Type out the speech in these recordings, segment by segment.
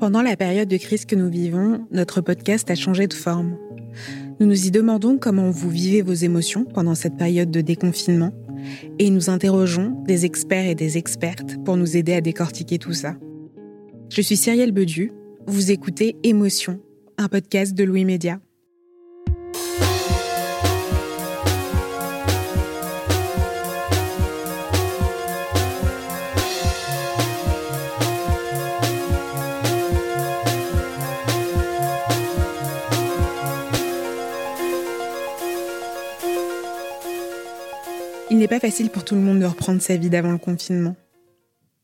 Pendant la période de crise que nous vivons, notre podcast a changé de forme. Nous nous y demandons comment vous vivez vos émotions pendant cette période de déconfinement et nous interrogeons des experts et des expertes pour nous aider à décortiquer tout ça. Je suis Cyrielle Bedu, vous écoutez Émotion, un podcast de Louis Média. Facile pour tout le monde de reprendre sa vie d'avant le confinement.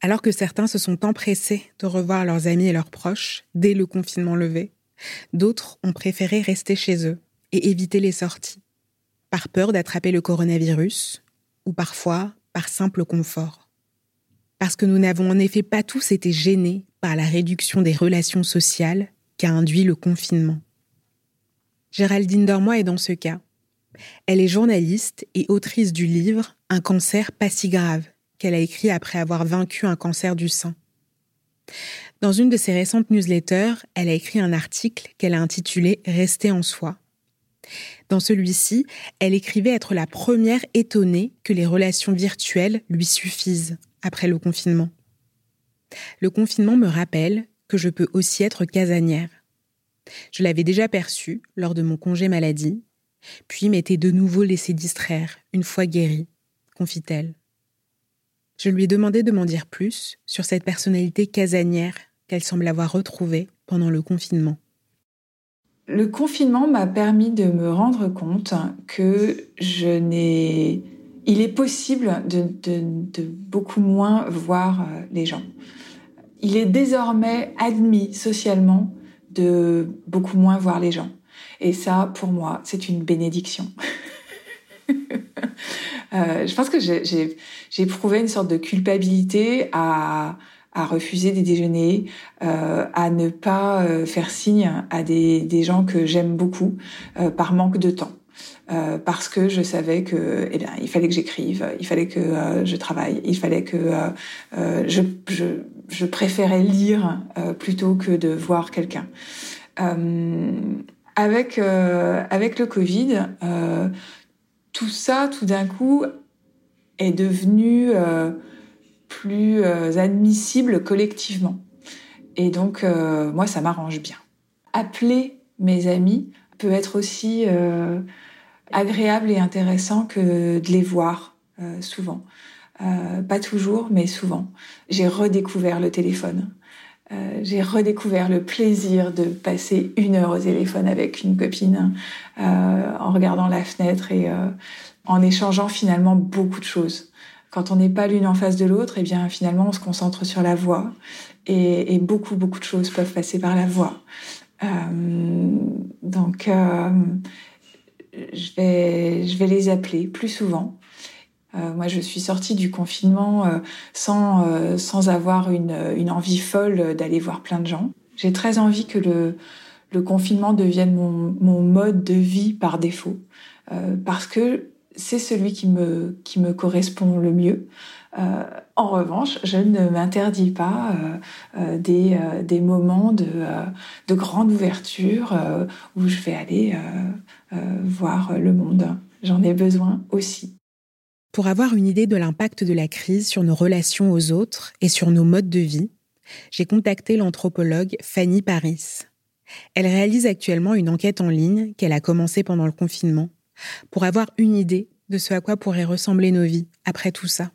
Alors que certains se sont empressés de revoir leurs amis et leurs proches dès le confinement levé, d'autres ont préféré rester chez eux et éviter les sorties, par peur d'attraper le coronavirus ou parfois par simple confort. Parce que nous n'avons en effet pas tous été gênés par la réduction des relations sociales qu'a induit le confinement. Géraldine Dormoy est dans ce cas elle est journaliste et autrice du livre Un cancer pas si grave, qu'elle a écrit après avoir vaincu un cancer du sein. Dans une de ses récentes newsletters, elle a écrit un article qu'elle a intitulé Rester en soi. Dans celui-ci, elle écrivait être la première étonnée que les relations virtuelles lui suffisent après le confinement. Le confinement me rappelle que je peux aussi être casanière. Je l'avais déjà perçu lors de mon congé maladie puis m'était de nouveau laissé distraire, une fois guérie, confie-t-elle. Je lui ai demandé de m'en dire plus sur cette personnalité casanière qu'elle semble avoir retrouvée pendant le confinement. Le confinement m'a permis de me rendre compte que je n'ai. Il est possible de, de, beaucoup moins voir euh, les gens. Il est désormais admis socialement de beaucoup moins voir les gens. Et ça, pour moi, c'est une bénédiction. euh, je pense que j'ai éprouvé une sorte de culpabilité à, à refuser des déjeuners, euh, à ne pas euh, faire signe à des, gens que j'aime beaucoup par manque de temps. Parce que je savais que eh bien il fallait que j'écrive, il fallait que je travaille, il fallait que je, je, je, préférais lire plutôt que de voir quelqu'un avec euh, avec le Covid, euh, tout ça, tout d'un coup, est devenu euh, plus admissible collectivement. Et donc, moi, ça m'arrange bien. Appeler mes amis peut être aussi agréable et intéressant que de les voir souvent. pas toujours, mais souvent. J'ai redécouvert le téléphone. Euh, j'ai redécouvert le plaisir de passer une heure au téléphone avec une copine euh, en regardant la fenêtre et euh, en échangeant finalement beaucoup de choses. Quand on n'est pas l'une en face de l'autre, et eh bien finalement on se concentre sur la voix et, et beaucoup beaucoup de choses peuvent passer par la voix. Euh, donc je vais je vais les appeler plus souvent. Euh, moi, je suis sortie du confinement euh, sans, euh, sans avoir une, envie folle d'aller voir plein de gens. J'ai très envie que le, confinement devienne mon, mode de vie par défaut, parce que c'est celui qui me, qui me correspond le mieux. En revanche, je ne m'interdis pas des, des moments de, de grande ouverture où je vais aller voir le monde. J'en ai besoin aussi. Pour avoir une idée de l'impact de la crise sur nos relations aux autres et sur nos modes de vie, j'ai contacté l'anthropologue Fanny Paris. Elle réalise actuellement une enquête en ligne qu'elle a commencée pendant le confinement pour avoir une idée de ce à quoi pourraient ressembler nos vies après tout ça.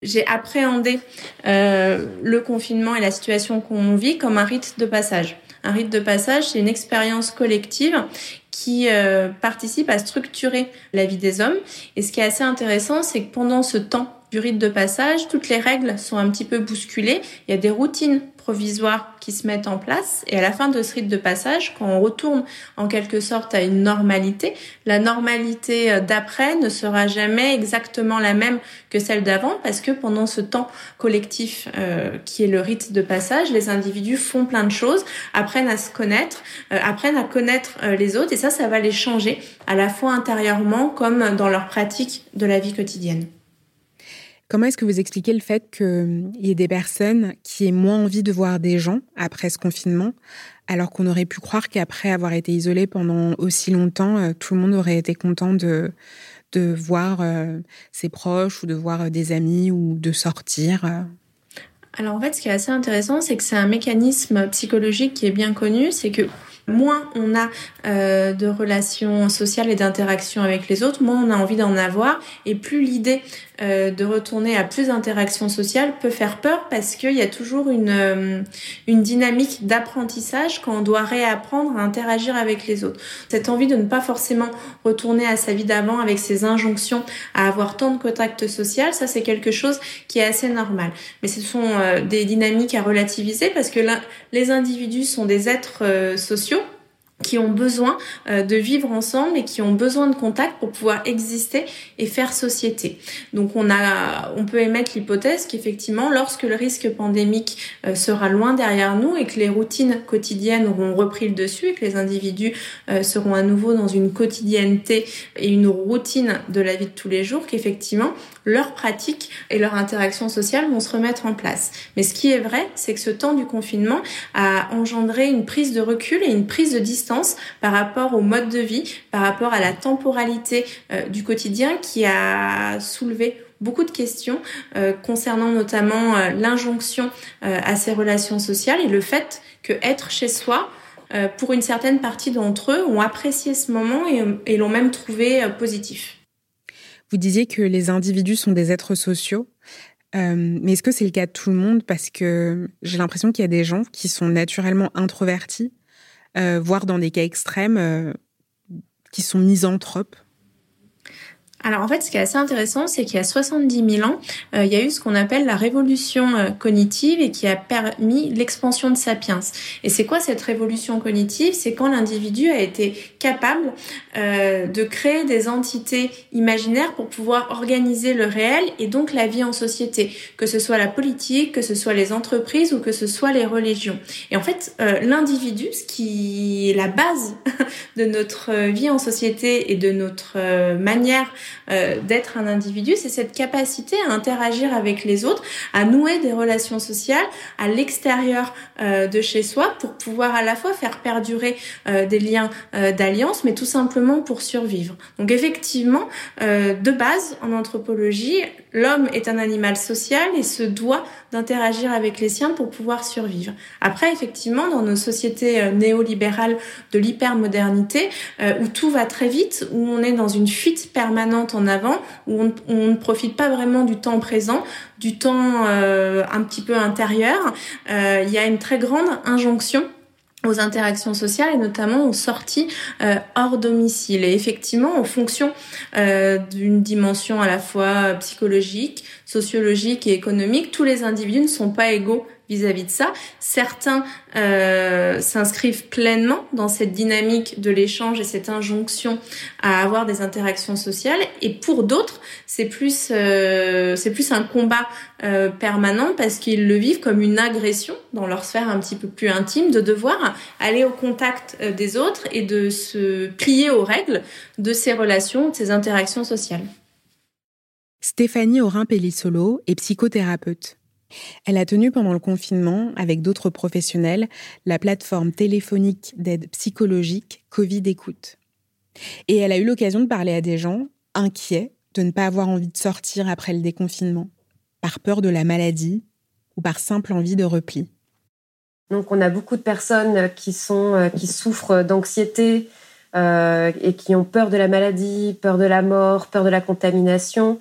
J'ai appréhendé euh, le confinement et la situation qu'on vit comme un rite de passage. Un rite de passage, c'est une expérience collective qui euh, participe à structurer la vie des hommes. Et ce qui est assez intéressant, c'est que pendant ce temps du rite de passage, toutes les règles sont un petit peu bousculées. Il y a des routines provisoires qui se mettent en place. Et à la fin de ce rite de passage, quand on retourne en quelque sorte à une normalité, la normalité euh, d'après ne sera jamais exactement la même que celle d'avant parce que pendant ce temps collectif euh, qui est le rite de passage, les individus font plein de choses, apprennent à se connaître, euh, apprennent à connaître les autres et ça, ça va les changer à la fois intérieurement comme dans leur pratique de la vie quotidienne. Comment est-ce que vous expliquez le fait qu'il y ait des personnes qui aient moins envie de voir des gens après ce confinement, alors qu'on aurait pu croire qu'après avoir été isolé pendant aussi longtemps, euh, tout le monde aurait été content de, de voir euh, ses proches ou de voir euh, des amis ou de sortir alors en fait, ce qui est assez intéressant, c'est que c'est un mécanisme psychologique qui est bien connu, c'est que moins on a euh, de relations sociales et d'interactions avec les autres, moins on a envie d'en avoir, et plus l'idée euh, de retourner à plus d'interactions sociales peut faire peur parce qu'il y a toujours une, euh, une dynamique d'apprentissage quand on doit réapprendre à interagir avec les autres. Cette envie de ne pas forcément retourner à sa vie d'avant avec ses injonctions à avoir tant de contacts sociaux, ça c'est quelque chose qui est assez normal. Mais ce sont des dynamiques à relativiser parce que là, les individus sont des êtres sociaux qui ont besoin euh, de vivre ensemble et qui ont besoin de contact pour pouvoir exister et faire société. Donc on a, on peut émettre l'hypothèse qu'effectivement, lorsque le risque pandémique euh, sera loin derrière nous et que les routines quotidiennes auront repris le dessus et que les individus euh, seront à nouveau dans une quotidienneté et une routine de la vie de tous les jours, qu'effectivement leurs pratiques et leurs interactions sociales vont se remettre en place. Mais ce qui est vrai, c'est que ce temps du confinement a engendré une prise de recul et une prise de distance par rapport au mode de vie, par rapport à la temporalité euh, du quotidien qui a soulevé beaucoup de questions euh, concernant notamment euh, l'injonction à ces relations sociales et le fait que être chez soi, pour une certaine partie d'entre eux, ont apprécié ce moment et, l'ont même trouvé positif. Vous disiez que les individus sont des êtres sociaux. mais est-ce que c'est le cas de tout le monde? Parce que j'ai l'impression qu'il y a des gens qui sont naturellement introvertis voire dans des cas extrêmes euh, qui sont misanthropes alors en fait, ce qui est assez intéressant, c'est qu'il y a 70 000 ans, euh, il y a eu ce qu'on appelle la révolution euh, cognitive et qui a permis l'expansion de sapiens. Et c'est quoi cette révolution cognitive? C'est quand l'individu a été capable euh, de créer des entités imaginaires pour pouvoir organiser le réel et donc la vie en société, que ce soit la politique, que ce soit les entreprises ou que ce soit les religions. Et en fait, l'individu, ce qui est la base de notre vie en société et de notre manière euh, d'être un individu, c'est cette capacité à interagir avec les autres, à nouer des relations sociales à l'extérieur euh, de chez soi pour pouvoir à la fois faire perdurer euh, des liens d'alliance, mais tout simplement pour survivre. Donc effectivement, de base, en anthropologie, l'homme est un animal social et se doit d'interagir avec les siens pour pouvoir survivre. Après, effectivement, dans nos sociétés néolibérales de l'hypermodernité, où tout va très vite, où on est dans une fuite permanente en avant, où on, ne profite pas vraiment du temps présent, du temps euh, un petit peu intérieur. Euh, il y a une très grande injonction aux interactions sociales et notamment aux sorties euh, hors domicile. Et effectivement, en fonction d'une dimension à la fois psychologique, sociologique et économique, tous les individus ne sont pas égaux vis-à-vis de ça. Certains euh, s'inscrivent pleinement dans cette dynamique de l'échange et cette injonction à avoir des interactions sociales. Et pour d'autres, c'est plus euh, plus un combat euh, permanent parce qu'ils le vivent comme une agression dans leur sphère un petit peu plus intime de devoir aller au contact des autres et de se plier aux règles de ces relations, de ces interactions sociales. Stéphanie Aurin-Pellissolo est psychothérapeute. Elle a tenu pendant le confinement, avec d'autres professionnels, la plateforme téléphonique d'aide psychologique Covid Écoute. Et elle a eu l'occasion de parler à des gens inquiets de ne pas avoir envie de sortir après le déconfinement, par peur de la maladie ou par simple envie de repli. Donc on a beaucoup de personnes qui, sont, euh, qui souffrent d'anxiété euh, et qui ont peur de la maladie, peur de la mort, peur de la contamination.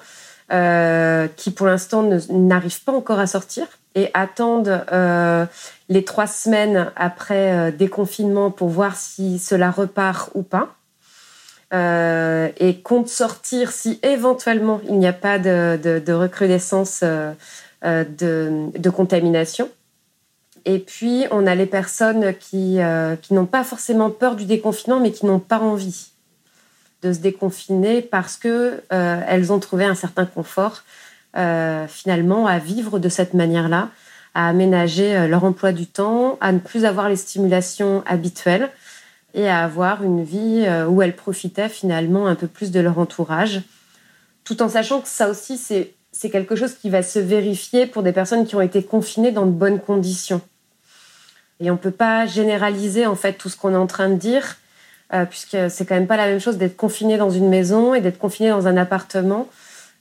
Euh, qui pour l'instant n'arrivent pas encore à sortir et attendent euh, les trois semaines après euh, déconfinement pour voir si cela repart ou pas. et comptent sortir si éventuellement il n'y a pas de, recrudescence de, contamination. Et puis, on a les personnes qui n'ont pas forcément peur du déconfinement, mais qui n'ont pas envie de se déconfiner parce que euh, elles ont trouvé un certain confort euh, finalement à vivre de cette manière-là, à aménager euh, leur emploi du temps, à ne plus avoir les stimulations habituelles et à avoir une vie où elles profitaient finalement un peu plus de leur entourage, tout en sachant que ça aussi c'est c'est quelque chose qui va se vérifier pour des personnes qui ont été confinées dans de bonnes conditions. Et on ne peut pas généraliser en fait tout ce qu'on est en train de dire, euh, puisque c'est quand même pas la même chose d'être confiné dans une maison et d'être confiné dans un appartement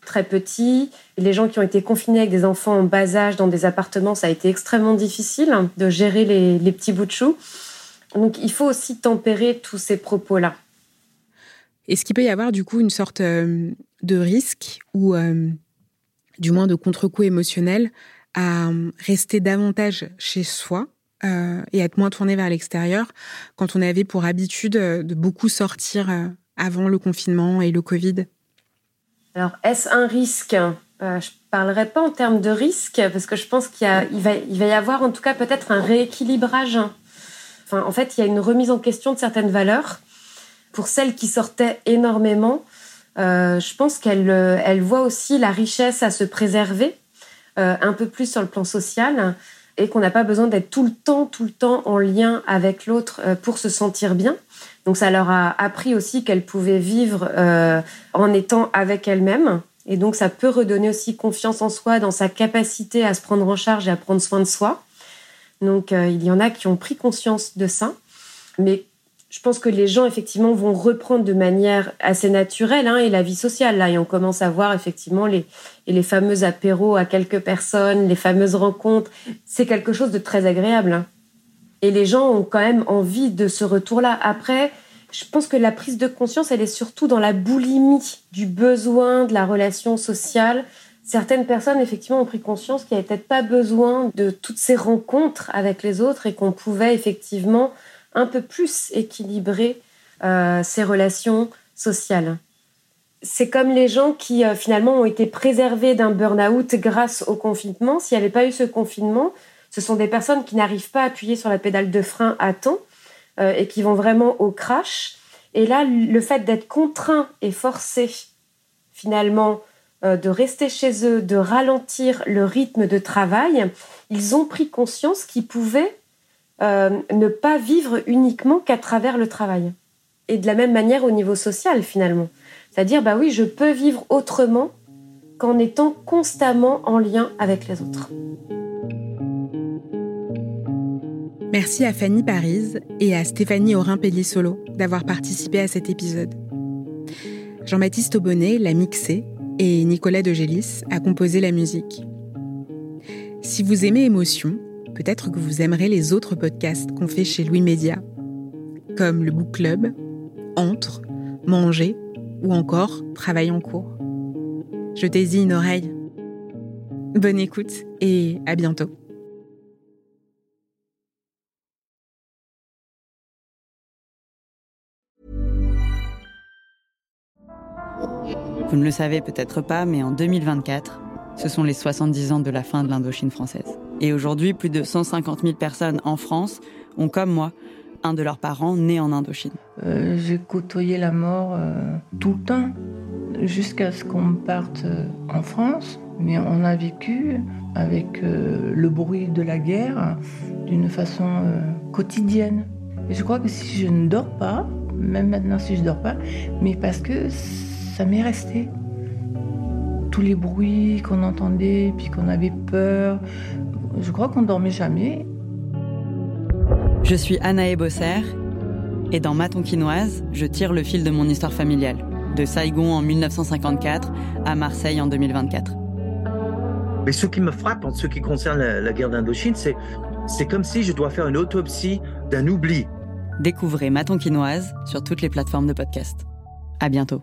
très petit. les gens qui ont été confinés avec des enfants en bas âge dans des appartements, ça a été extrêmement difficile de gérer les, petits bouts de chou. Donc il faut aussi tempérer tous ces propos-là. Est-ce qu'il peut y avoir du coup une sorte euh, de risque ou euh, du moins de contre-coup émotionnel à rester davantage chez soi euh, et être moins tourné vers l'extérieur quand on avait pour habitude de beaucoup sortir avant le confinement et le Covid. Alors est-ce un risque? Je ne parlerai pas en termes de risque parce que je pense qu'il va, y avoir en tout cas peut-être un rééquilibrage. Enfin, en fait, il y a une remise en question de certaines valeurs. Pour celles qui sortaient énormément, euh, je pense qu'elle euh, elle voit aussi la richesse à se préserver euh, un peu plus sur le plan social et qu'on n'a pas besoin d'être tout le temps, tout le temps en lien avec l'autre pour se sentir bien. Donc ça leur a appris aussi qu'elles pouvaient vivre en étant avec elles-mêmes. Et donc ça peut redonner aussi confiance en soi, dans sa capacité à se prendre en charge et à prendre soin de soi. Donc il y en a qui ont pris conscience de ça. Mais je pense que les gens effectivement vont reprendre de manière assez naturelle hein, et la vie sociale là et on commence à voir effectivement les et les fameux apéros à quelques personnes, les fameuses rencontres, c'est quelque chose de très agréable. Hein. Et les gens ont quand même envie de ce retour-là. Après, je pense que la prise de conscience, elle est surtout dans la boulimie du besoin de la relation sociale. Certaines personnes, effectivement, ont pris conscience qu'il n'y avait peut-être pas besoin de toutes ces rencontres avec les autres et qu'on pouvait effectivement un peu plus équilibrer euh, ces relations sociales. C'est comme les gens qui euh, finalement ont été préservés d'un burn-out grâce au confinement. S'il n'y avait pas eu ce confinement, ce sont des personnes qui n'arrivent pas à appuyer sur la pédale de frein à temps euh, et qui vont vraiment au crash. Et là, le fait d'être contraint et forcé finalement de rester chez eux, de ralentir le rythme de travail, ils ont pris conscience qu'ils pouvaient euh, ne pas vivre uniquement qu'à travers le travail. Et de la même manière au niveau social finalement. C'est-à-dire, bah oui, je peux vivre autrement qu'en étant constamment en lien avec les autres. Merci à Fanny Paris et à Stéphanie Aurin-Pellier-Solo d'avoir participé à cet épisode. Jean-Baptiste Aubonnet l'a mixé et Nicolas De Gélis a composé la musique. Si vous aimez Émotion, peut-être que vous aimerez les autres podcasts qu'on fait chez Louis Média, comme le Book Club, Entre, Manger ou encore Travail en cours. Jetez-y une oreille. Bonne écoute et à bientôt. Vous ne le savez peut-être pas, mais en 2024, ce sont les 70 ans de la fin de l'Indochine française. Et aujourd'hui, plus de 150 000 personnes en France ont, comme moi, un de leurs parents né en Indochine. Euh, j'ai côtoyé la mort euh, tout le temps, jusqu'à ce qu'on parte euh, en France. Mais on a vécu avec le bruit de la guerre d'une façon quotidienne. Et je crois que si je ne dors pas, même maintenant si je ne dors pas, mais parce que ça m'est resté tous les bruits qu'on entendait, puis qu'on avait peur. Je crois qu'on dormait jamais. Je suis Anaë Bosser et dans Ma Tonquinoise, je tire le fil de mon histoire familiale, de Saigon en 1954 à Marseille en 2024. Mais ce qui me frappe en ce qui concerne la, guerre d'Indochine, c'est c'est comme si je dois faire une autopsie d'un oubli. Découvrez Ma Tonquinoise sur toutes les plateformes de podcast. À bientôt.